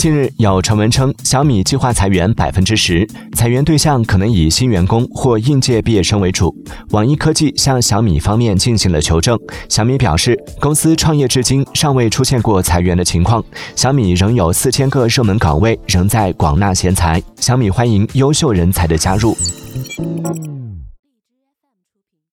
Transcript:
近日有传闻称小米计划裁员百分之十裁员对象可能以新员工或应届毕业生为主。网易科技向小米方面进行了求证小米表示公司创业至今尚未出现过裁员的情况。小米仍有四千个热门岗位仍在广纳贤才。小米欢迎优秀人才的加入。